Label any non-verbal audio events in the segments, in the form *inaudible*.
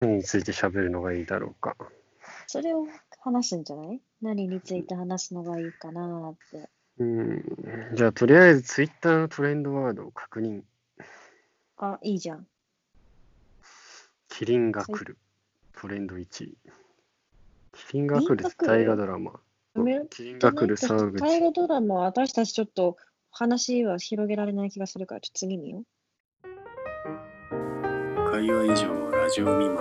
何について喋るのがいいだろうか。それを話すんじゃない？何について話すのがいいかなって。うん。じゃあ、とりあえずツイッターのトレンドワードを確認。あ、いいじゃん。キリンが来る。トレンド1位。キリンが来る大河ドラマ。キリンが来る沢口。大河ドラマ私たちちょっと話は広げられない気がするから、ちょっと次によ。会話以上は70未満。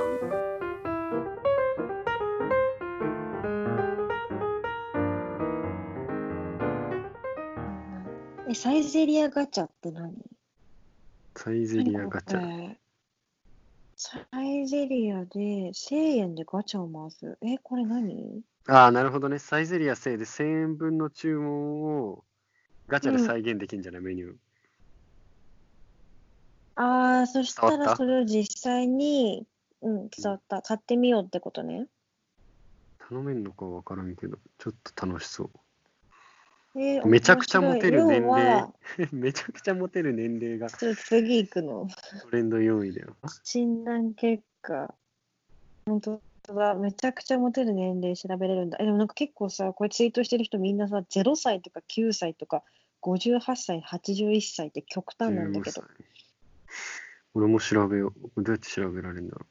えサイゼリアガチャって何？サイゼリアガチャ。サイゼリアで1000円でガチャを回す。えこれ何？ああなるほどね。サイゼリア製で1000円分の注文をガチャで再現できるんじゃない、うん、メニュー。ああ、そしたらそれを実際に、うん、伝わった。買ってみようってことね。頼めんのかわからんけど、ちょっと楽しそう。えーめちゃくちゃモテる年齢は。*laughs* めちゃくちゃモテる年齢がちょっと次行くの。トレンド4位だよ。診断結果。本当だ。めちゃくちゃモテる年齢調べれるんだ。え、でもなんか結構さ、これツイートしてる人みんなさ、0歳とか9歳とか58歳、81歳って極端なんだけど15。歳俺も調べよう。どうやって調べられるんだろ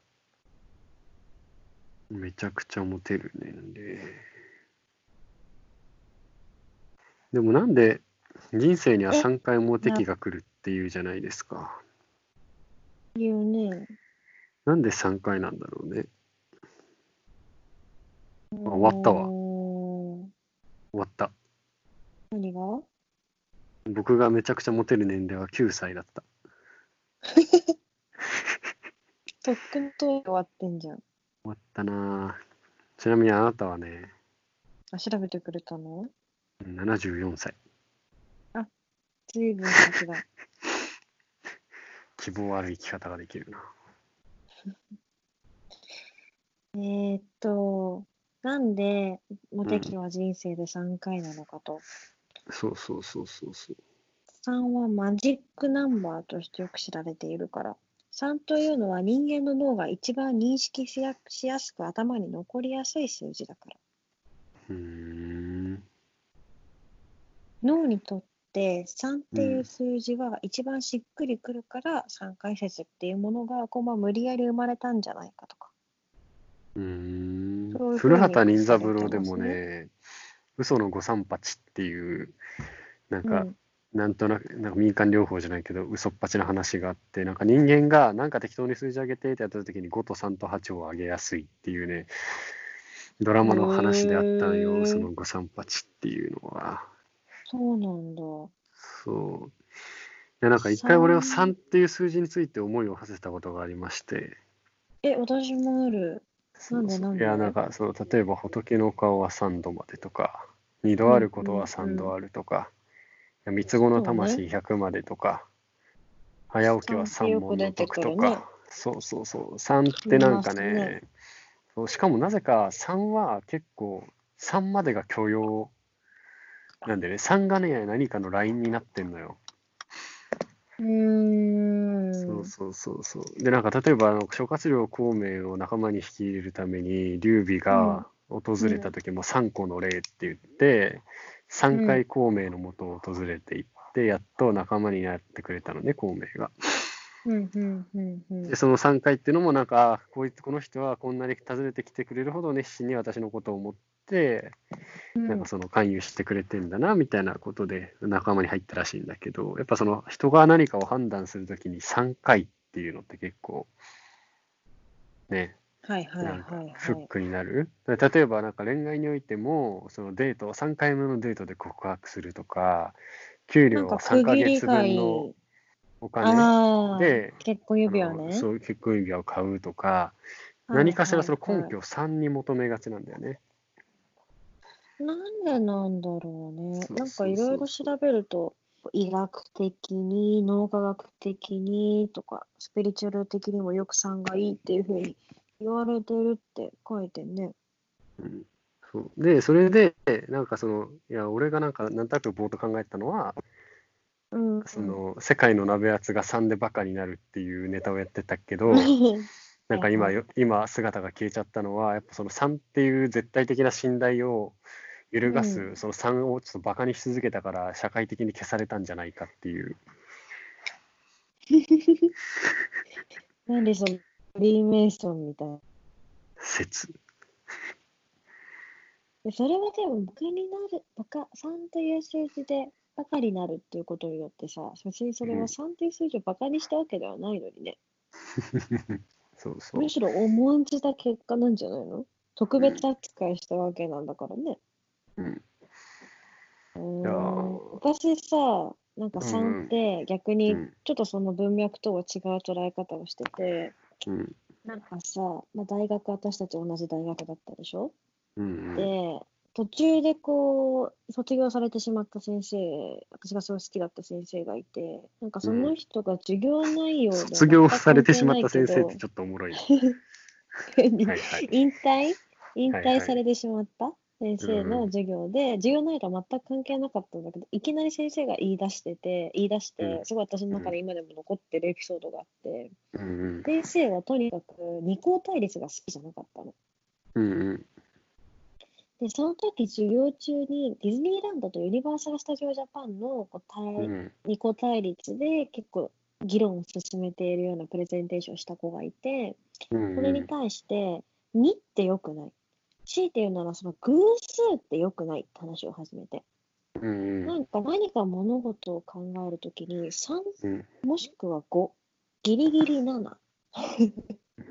う。めちゃくちゃモテる年齢。でもなんで人生にはえ？3回モテ期が来るっていうじゃないですか。いいよね。なんで3回なんだろうね。終わったわ終わった。何が？僕がめちゃくちゃモテる年齢は9歳だった。*laughs* とっくにと終わってんじゃん。終わったなぁちなみにあなたはね、あ、調べてくれたの？74歳。ずいぶん先だ。*laughs* 希望ある生き方ができるな。*laughs* えーっと、なんでモテ期は人生で3回なのかと。そうそうそうそうそう。3はマジックナンバーとしてよく知られているから。3というのは人間の脳が一番認識しやしやすく頭に残りやすい数字だから。脳にとって3っていう数字は一番しっくりくるから3回説っていうものがこうまあ無理やり生まれたんじゃないかとか。うーんそういう古畑任三郎でもね、嘘の御三八っていう、なんか、うんなんとなく、なんか民間療法じゃないけど、嘘っぱちな話があって、なんか人間がなんか適当に数字上げてってやった時に5と3と8を上げやすいっていうね、ドラマの話であったのよ、へー嘘の御三八っていうのは。そうなんだ。そう。いや、なんか一回俺は三3っていう数字について思いを馳せたことがありまして、え、私もある。なんでなんで？いや、なんか、その、例えば、仏の顔は3度までとか、2度あることは3度あるとか、いや三つ子の魂100までとか、早起きは3問の得とか、そうそうそう、3ってなんかねね、そうしかもなぜか3は結構、3までが許容。なんでね、3がね、何かのラインになってんのよ。うーん。そうそうそうそう。で、なんか例えば、あの諸葛亮孔明を仲間に引き入れるために、劉備が訪れた時も三個の礼って言って、3回孔明のもとを訪れていって、やっと仲間になってくれたのね、孔明が。うんうんうんうん。で、その3回っていうのも、なんか、あこいつ、この人はこんなに訪ねてきてくれるほど熱心に私のことを思って、なんかその勧誘してくれてんだな、みたいなことで仲間に入ったらしいんだけど、やっぱその人が何かを判断するときに3回っていうのって結構、ね、はいはいはいはい。フックになる？例えばなんか恋愛においても、そのデート、3回目のデートで告白するとか、給料をなんか3ヶ区切り月。分のお金で結婚指輪ね。そういう結婚指輪を買うとか、はい何かしらその根拠を3に求めがちなんだよね。なんでなんだろうね。そうなんかいろいろ調べると、医学的に、脳科学的にとか、スピリチュアル的にもよく3がいいっていうふうに言われてるって書いてんね。うんそうで、それで、なんかその、いや、俺がなんか、なんとなくぼーっと考えたのは、うん。その、世界の鍋圧が3でバカになるっていうネタをやってたけど、*laughs* なんか今よ、今姿が消えちゃったのは、やっぱその3っていう絶対的な信頼を揺るがす、うんその3をちょっとバカにし続けたから、社会的に消されたんじゃないかっていう。*laughs* なんでその、フリーメイソンみたいな。説。*laughs* でそれはでも、バカになる、バカ、3という数字でバカになるっていうことによってさ、別にそれうんは3という数字をバカにしたわけではないのにね。*laughs* そうそうむ。しろ重んじた結果なんじゃないの？特別扱いしたわけなんだからね。うんうーんいやー私さ、なんか3って逆にうんちょっとその文脈とは違う捉え方をしてて、うん。なんかさ、まあ、大学私たち同じ大学だったでしょ、うんで、途中でこう、卒業されてしまった先生、私がすごい好きだった先生がいて、なんかその人が授業内容で卒業されてしまった先生ってちょっとおもろい。*laughs* *laughs* はいはい。引退？引はいはい。退されてしまった？先生の授業で、授業内容が全く関係なかったんだけど、いきなり先生が言い出してて、言い出して、うん。すごい私の中で今でも残ってるエピソードがあって、先生はとにかく二項対立が好きじゃなかったの。で、その時授業中にディズニーランドとユニバーサル・スタジオ・ジャパンのこう二項対立で結構議論を進めているようなプレゼンテーションをした子がいて、うんそれに対して、2って良くない。強いて言うなら、その偶数って良くないって話を始めて。うんなんか何か物事を考えるときに、3うん。もしくは5、ギリギリ7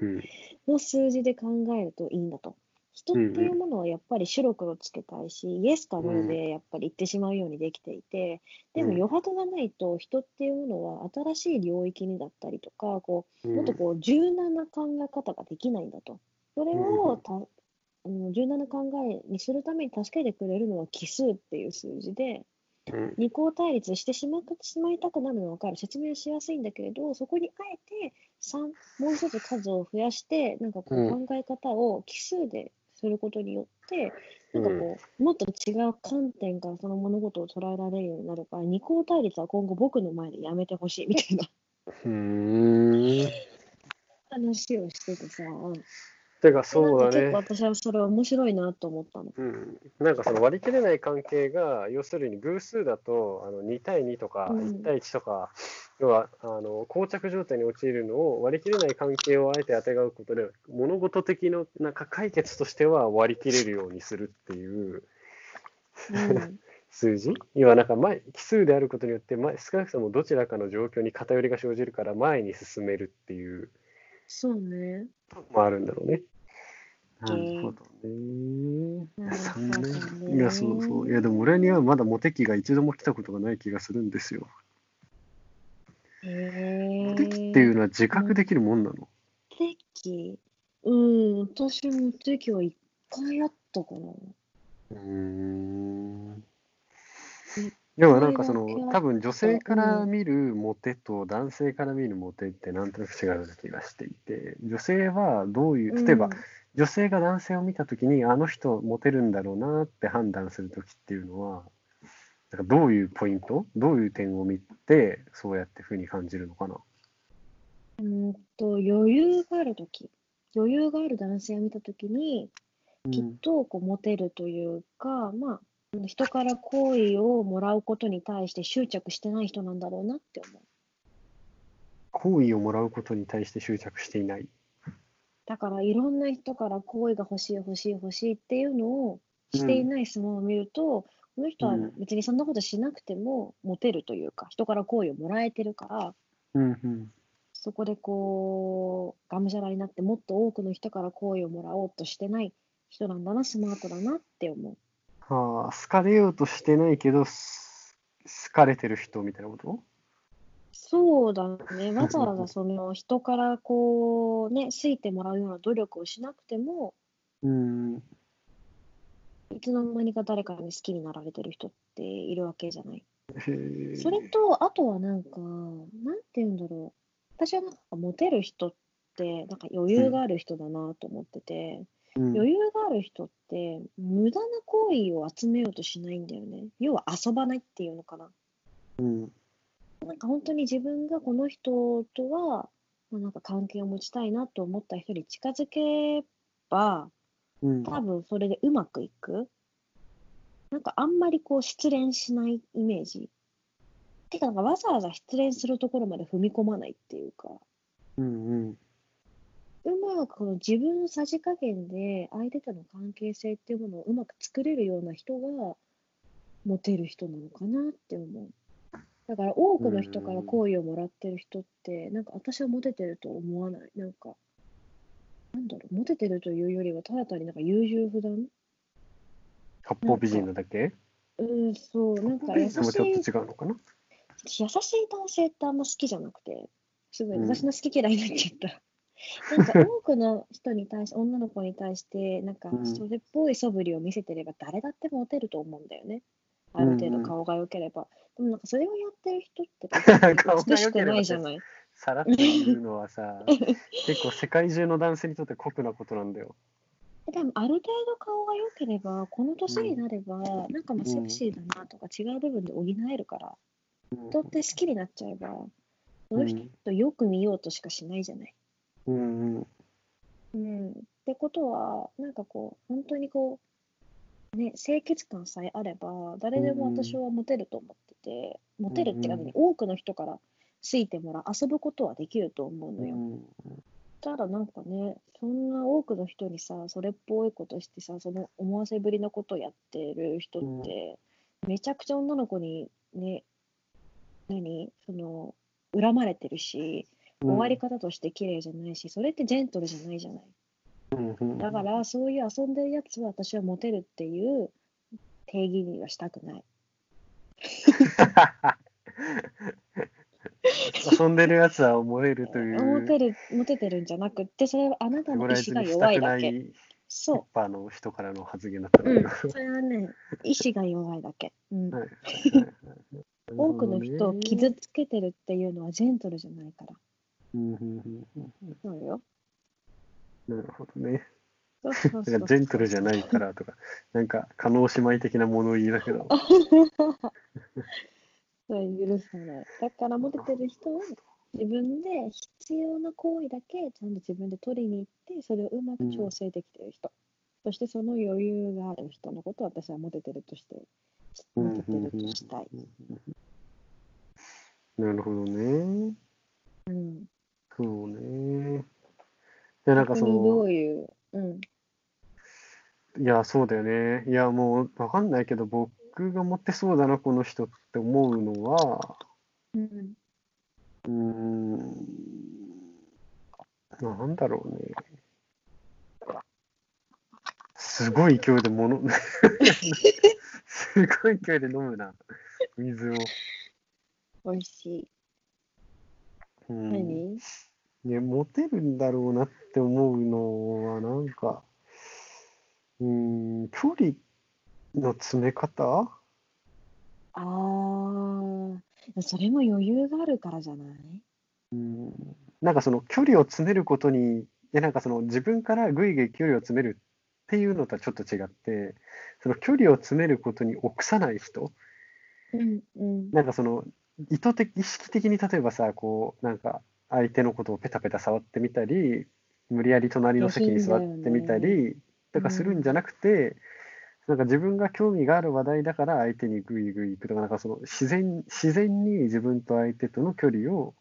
うん。の数字で考えるといいんだと。人っていうものはやっぱり白黒つけたいし、イエスかノーでやっぱり言ってしまうようにできていて、でもうん。余白がないと人っていうものは新しい領域にだったりとか、こううん。もっとこう柔軟な考え方ができないんだと。それをた、あの柔軟な考えにするために助けてくれるのは奇数っていう数字で、うん二項対立してしまってしまいたくなるのは分かる。説明しやすいんだけれど、そこにあえて3、もう一つ数を増やして、なんかこううん考え方を奇数ですることによって、なんかこう、もっと違う観点からその物事を捉えられるようになるから、二項対立は今後僕の前でやめてほしいみたいな。話をしててさ、てかそうだねなんか結構。私はそれは面白いなと思ったの。うん、なんかその割り切れない関係が要するに偶数だとあの2対2とかうん1対1とか、要はあの膠着状態に陥るのを割り切れない関係をあえてあてがうことで物事的のなんか解決としては割り切れるようにするっていううん、*laughs* 数字？要はなんか前奇数であることによって前少なくともどちらかの状況に偏りが生じるから前に進めるっていうそうね。もあるんだろうね。ーなるほどね。ね年いや、そうそう。いや、でも俺にはまだモテ期が一度も来たことがない気がするんですよ。へモテ期っていうのは自覚できるもんなの？敵うん、私も敵は一回あったかな。うーん。うんでもなんかその多分女性から見るモテと男性から見るモテってなんとなく違う気がしていて女性はどういう例えばうん。女性が男性を見た時にあの人モテるんだろうなって判断する時っていうのはなんかどういうポイントどういう点を見てそうやってふうに感じるのかな？うんと余裕があるとき、余裕がある男性を見たときに、きっとこうモテるというか、まあ、人から好意をもらうことに対して執着してない人なんだろうなって思う。好意をもらうことに対して執着していない。だからいろんな人から好意が欲しい欲しい欲しいっていうのをしていない相撲を見ると、この人はうん別にそんなことしなくてもモテるというか、人から好意をもらえてるから、うんうんそこでこう、がむしゃらになってもっと多くの人から好意をもらおうとしてない人なんだな、スマートだなって思う。はあ、好かれようとしてないけど、す好かれてる人みたいなこと？そうだね。わざわざその人からこうね、好いてもらうような努力をしなくても、うん。いつの間にか誰かに好きになられてる人っているわけじゃない。それと、あとはなんか、なんて言うんだろう。私はなんかモテる人って、なんか余裕がある人だなと思ってて、うん余裕がある人って、無駄な行為を集めようとしないんだよね。要は遊ばないっていうのかな。うんなんか本当に自分がこの人とはまあ、なんか関係を持ちたいなと思った人に近づけば、うん。多分それでうまくいく。なんかあんまりこう失恋しないイメージ。てか、なんかわざわざ失恋するところまで踏み込まないっていうか、うんうん。うまくこの自分のさじ加減で相手との関係性っていうものをうまく作れるような人がモテる人なのかなって思う。だから多くの人から好意をもらってる人って、なんか私はモテてると思わない。なんか、なんだろう、モテてるというよりはただ単になんか優柔不断？八方美人なだけ？うん、そう、なんか優しい、もうちょっと違うのかな？優しい男性ってあんま好きじゃなくて、すごいうん私の好き嫌いになっちゃった。なんか多くの人に対し、女の子に対して、なんかうんそれっぽい素振りを見せてれば誰だってモテると思うんだよね。ある程度顔が良ければ。でもなんかそれをやってる人って美しくないじゃない。さらっと言うのはさ、*laughs* 結構世界中の男性にとって酷なことなんだよ。でもある程度顔が良ければ、この年になれば、なんかまあセクシーだなとか違う部分で補えるから、うん人って好きになっちゃえば、その人とよく見ようとしかしないじゃない。うんうん。うん、ってことは、なんかこう、本当にこう、ね、清潔感さえあれば、誰でも私はモテると思ってて、モテるっていうか、うんうん多くの人から好いてもらう、遊ぶことはできると思うのよ。うんただなんかね、そんな多くの人にさ、それっぽいことしてさ、その思わせぶりなことをやってる人って、めちゃくちゃ女の子にね、何？その、恨まれてるし、終わり方として綺麗じゃないし、それってジェントルじゃないじゃない。だから、そういう遊んでるやつは私はモテるっていう定義にはしたくない。*laughs* 遊んでるやつは思えるという。モテる、モテてるんじゃなくって、それはあなたの意志が弱いだけ。そパーの人からの発言だったう。うん。それはね、意志が弱いだけ。うん。多くの人を傷つけてるっていうのはジェントルじゃないから。うんうんうんうんそうよ。なるほどね。そうそうそうなんかジェントルじゃないからとか、*laughs* なんか、加納姉妹的な物言いだけど。それ許さない。だからモテてる人は自分で必要な行為だけちゃんと自分で取りに行って、それをうまく調整できてる人。そしてその余裕がある人のことを私はモテてるとして、モテてるとしたい。なるほどね。うん。そうね。で、なんかそ逆にどの、ういう、うん。いや、そうだよね。いや、もう、わかんないけど、僕が持ってそうだな、この人って思うのは、うん。うーん、なんだろうね。すごい勢いで物、すごい勢いで飲むな、水を。美味しい。うん何？ね、モテるんだろうなって思うのは、なんか、うーん、距離の詰め方？ああ、それも余裕があるからじゃない？うん、なんかその距離を詰めることに、いやなんかその自分からぐいぐい距離を詰めるっていうのとはちょっと違って、その距離を詰めることに臆さない人、うんうん。なんかその意図的、意識的に例えばさ、こう、なんか相手のことをペタペタ触ってみたり、無理やり隣の席に座ってみたりとかするんじゃなくて、なんか自分が興味がある話題だから相手にグイグイ行くとか、なんかその自然、自然に自分と相手との距離を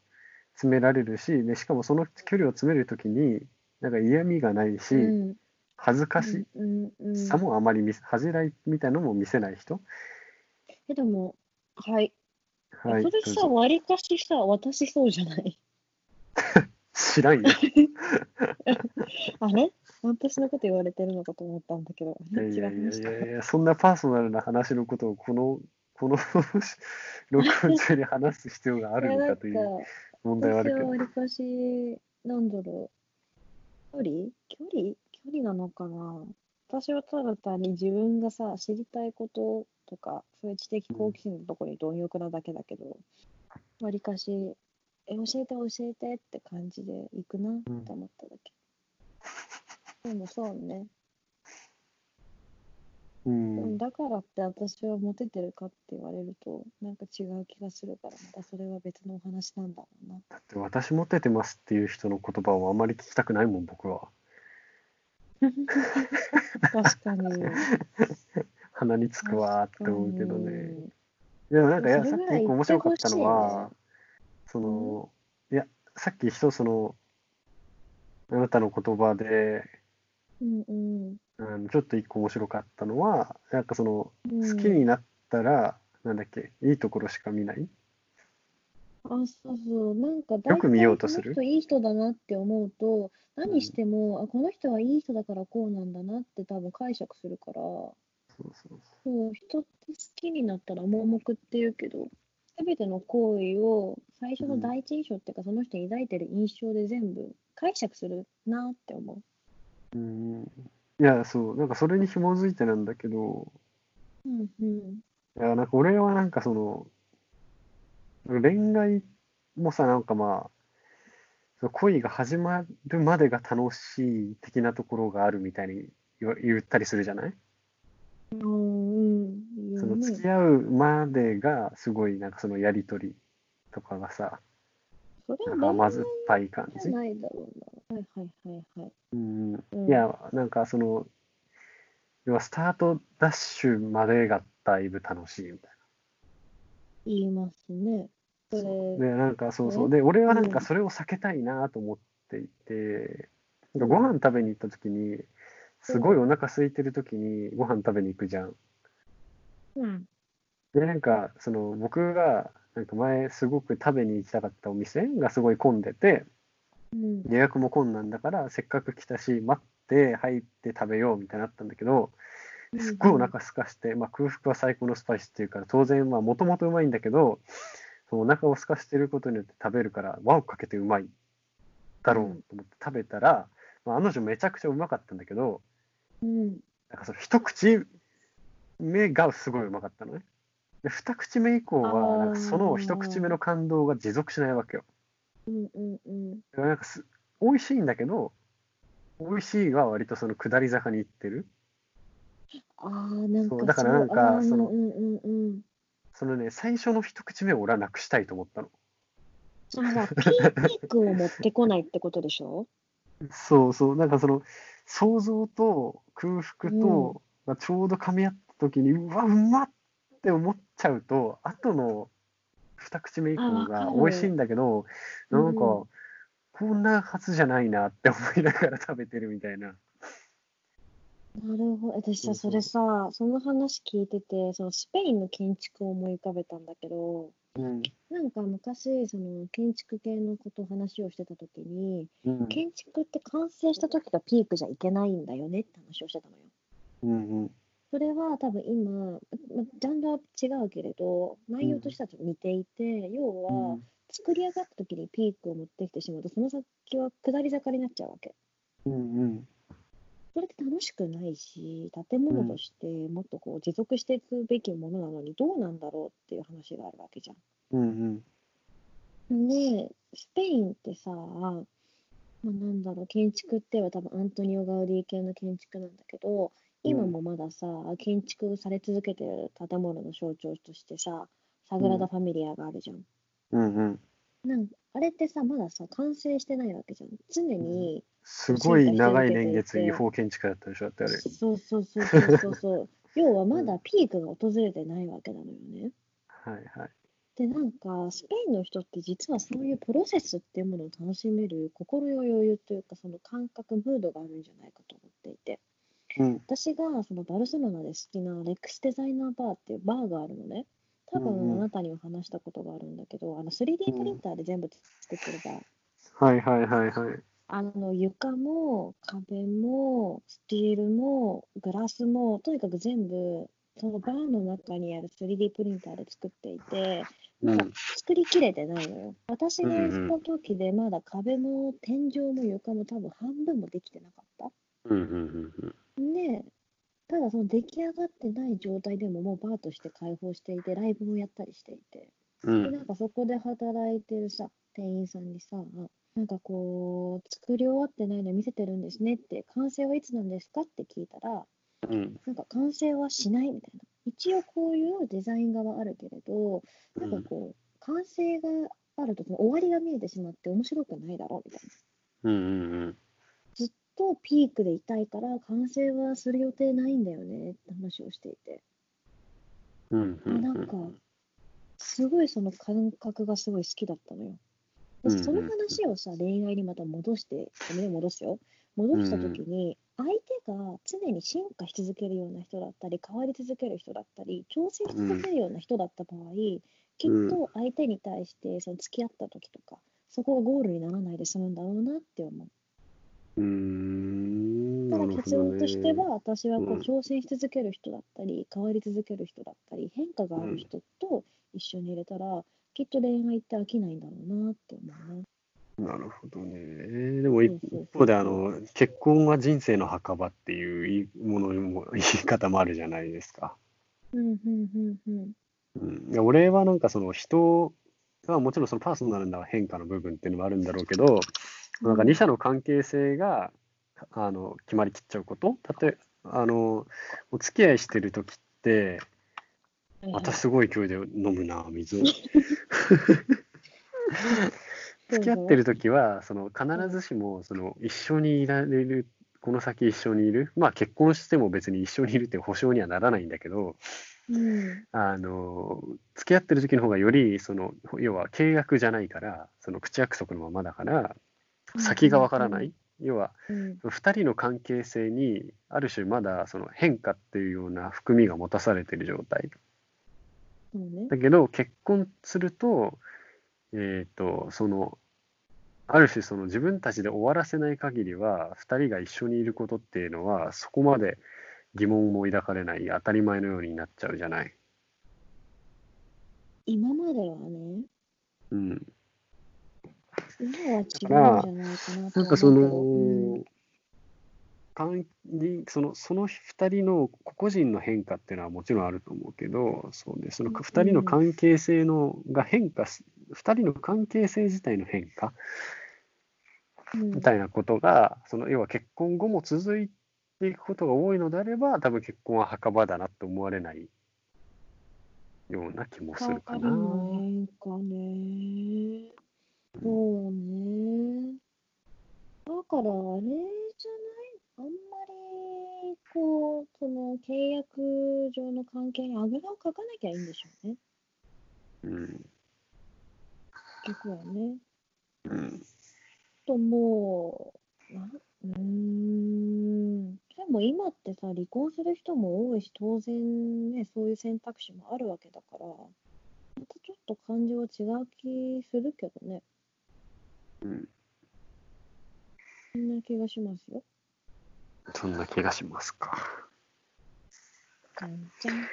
詰められるし、でしかもその距離を詰めるときに、なんか嫌味がないし、うん恥ずかしうんうんさもあまり見せ、恥じらいみたいなのも見せない人。え、でも、はい。はい。それさ、わりかしさ、私そうじゃない？知らんよ。*laughs* あれ？私のこと言われてるのかと思ったんだけど。いやいやいや違いやそんなパーソナルな話のことをこの、この *laughs* 録音中に話す必要があるのかという問題はあるけど私はわ。りかし、なんだろう。距離？距離？距離なのかな？私はただ単に自分がさ、知りたいこととか、そういう知的好奇心のところに貪欲なだけだけど、わりかし、え、教えて教えてって感じで行くなって思っただけ。でもそうね。ううん。だからって私はモテてるかって言われるとなんか違う気がするからまたそれは別のお話なんだろうな。だって私モテてますっていう人の言葉をあまり聞きたくないもん、僕は。確かに。*laughs* 鼻につくわーって思うけどね。うんでもなんか、いや、さっき面白かったのはほ、その、いや、さっき人、その、あなたの言葉で、うんうん。あのちょっと一個面白かったのは、なんかその、うん。好きになったら、なんだっけ、いいところしか見ない？あ、そうそう、なんかよく見ようとする？いい人だなって思うと、何しても、あ、この人はいい人だからこうなんだなって多分解釈するから、そうそうそう、人って好きになったら盲目って言うけど、すべての行為を最初の第一印象っていうか、その人に抱いてる印象で全部解釈するなって思う。うん。いや、そう、なんかそれに紐づいてなんだけど、うんうん。いや、なんか俺はなんかその、恋愛もさ、なんかまあ、恋が始まるまでが楽しい的なところがあるみたいに言ったりするじゃない？その付き合うまでがすごいなんかそのやりとりとかがさ、甘酸っぱい感じ？ないだろうな。はいはいはいはい。うん、うんいや、なんかその、要はスタートダッシュまでがだいぶ楽しいみたい言いますね。それな。で、なんかそうそう。ねで、俺はなんかうんそれを避けたいなと思っていて、なんかご飯食べに行った時に、すごいお腹空いてる時にご飯食べに行くじゃん。うん。で、なんか、その僕が、なんか前すごく食べに行きたかったお店がすごい混んでて、うん。予約も困難だから、せっかく来たし、待って入って食べようみたいになったんだけど、すっごいお腹すかして、まあ、空腹は最高のスパイスっていうから、当然、まあ、もともとうまいんだけど、そのお腹を空かしてることによって食べるから、輪をかけてうまいだろうと思って食べたら、まあ、あの女めちゃくちゃうまかったんだけど、うん。なんかその一口目がすごいうまかったのね。で、二口目以降あは、ーなんかその一口目の感動が持続しないわけよ。うんうんうん。なんかす美味しいんだけど、美味しいは割とその下り坂に行ってる。ああ、なんかだからなんかそのうんうんうん。そのね、最初の一口目を俺はなくしたいと思ったの。そのさ、ピークを持ってこないってことでしょ？*laughs* そうそう、なんかその想像と空腹と、まあ、ちょうど噛み合った時に、うわ、うまっって思っちゃうと、後の二口目以降が美味しいんだけど、うんなんか、こんなはずじゃないなって思いながら食べてるみたいな。なるほど。私さ、それさ、その話聞いてて、そのスペインの建築を思い浮かべたんだけど、うん。なんか昔、その建築系のこと話をしてた時に、うん。建築って完成した時がピークじゃいけないんだよねって話をしてたのよ。うんうん。それは多分今、ま、ジャンルは違うけれど、内容としては似ていて、要は、作り上がった時にピークを持ってきてしまうと、その先は下り坂になっちゃうわけ。うんうん。それって楽しくないし、建物としてもっとこう持続していくべきものなのに、どうなんだろうっていう話があるわけじゃうんうん。ん。で、スペインってさ、まあ、なんだろう、建築っては多分アントニオ・ガウディ系の建築なんだけど、今もまださ、建築され続けてる建物の象徴としてさ、サグラダ・ファミリアがあるじゃん。うんうん。なんあれってさ、まださ、完成してないわけじゃん。常に、すごい長い年月違法建築だったでしょ、だってあれ。そうそうそうそうそうそう。*laughs* 要はまだピークが訪れてないわけなのよね。はいはい。で、なんか、スペインの人って実はそういうプロセスっていうものを楽しめる心の余裕というか、その感覚、ムードがあるんじゃないかと思っていて。うん。私がそのバルセロナで好きなレックスデザイナーバーっていうバーがあるのね。多うんうん分あなたには話したことがあるんだけど、あの 3D プリンターで全部作ってるバー。はいはいはいはい。あの床も壁もスチールもグラスもとにかく全部そのバーの中にある 3D プリンターで作っていて、うんまだ作りきれてないのよ。私がうんうん行った時でまだ壁も天井も床も多分半分もできてなかった。うんうんうんで、ただその出来上がってない状態でももうバーとして開放していて、ライブもやったりしていて、うん。で、なんかそこで働いてるさ、店員さんにさ、なんかこう、作り終わってないの見せてるんですねって、完成はいつなんですかって聞いたら、うん。なんか完成はしないみたいな。一応こういうデザイン画はあるけれど、なんかこう、完成があるとその終わりが見えてしまって面白くないだろうみたいな。うんうんうん。ずっとピークでいたいから完成はする予定ないんだよねって話をしていて。うんうんなんか、すごいその感覚がすごい好きだったのよ。うんうんその話をさ、恋愛にまた戻して、ごめんね、戻すよ。戻したときに、相手が常に進化し続けるような人だったり、変わり続ける人だったり、挑戦し続けるような人だった場合、きっと相手に対してその付き合った時とか、そこがゴールにならないで済むんだろうなって思う。うーん。ただ結論としては、私はこううん挑戦し続ける人だったり、変わり続ける人だったり、変化がある人と一緒に入れたら、きっと恋愛って飽きないんだろうなって思うな。なるほどね。でも一方であの、結婚は人生の墓場っていう言いものも言い方もあるじゃないですか。うんうんうんうん。うん、俺はなんかその人はもちろんそのパーソナルな変化の部分っていうのもあるんだろうけど、なんか二者の関係性があの決まりきっちゃうこと？例えあのお付き合いしてる時ってまたすごい勢いで飲むな水を。*laughs* *laughs* 付き合ってる時はその必ずしもその一緒にいられるこの先一緒にいるまあ結婚しても別に一緒にいるって保証にはならないんだけどうん。あの付き合ってる時の方がよりその要は契約じゃないからその口約束のままだから先がわからない、要はうん。2人の関係性にある種まだその変化っていうような含みが持たされてる状態ね。だけど結婚するとえっ、とそのある種その自分たちで終わらせない限りは2人が一緒にいることっていうのはそこまで疑問も抱かれない当たり前のようになっちゃうじゃない。今まではね、うん、今は違うんじゃないかなとなんかそ思の、関にそのその2人の個々人の変化っていうのはもちろんあると思うけどそうでそのうん2人の関係性のが変化す2人の関係性自体の変化みたいなことがその要は結婚後も続いていくことが多いのであれば多分結婚は墓場だなって思われないような気もするかな。の変化ね。そうね。だからあれじゃない？あんまり、こう、その契約上の関係にあぐらをかかなきゃいいんでしょうね。うん結局はね。うんともう、なうーん。でも今ってさ、離婚する人も多いし、当然ね、そういう選択肢もあるわけだから、またちょっと感情は違う気するけどね。うんそんな気がしますよ。そんな気がしますか？じゃんじゃん。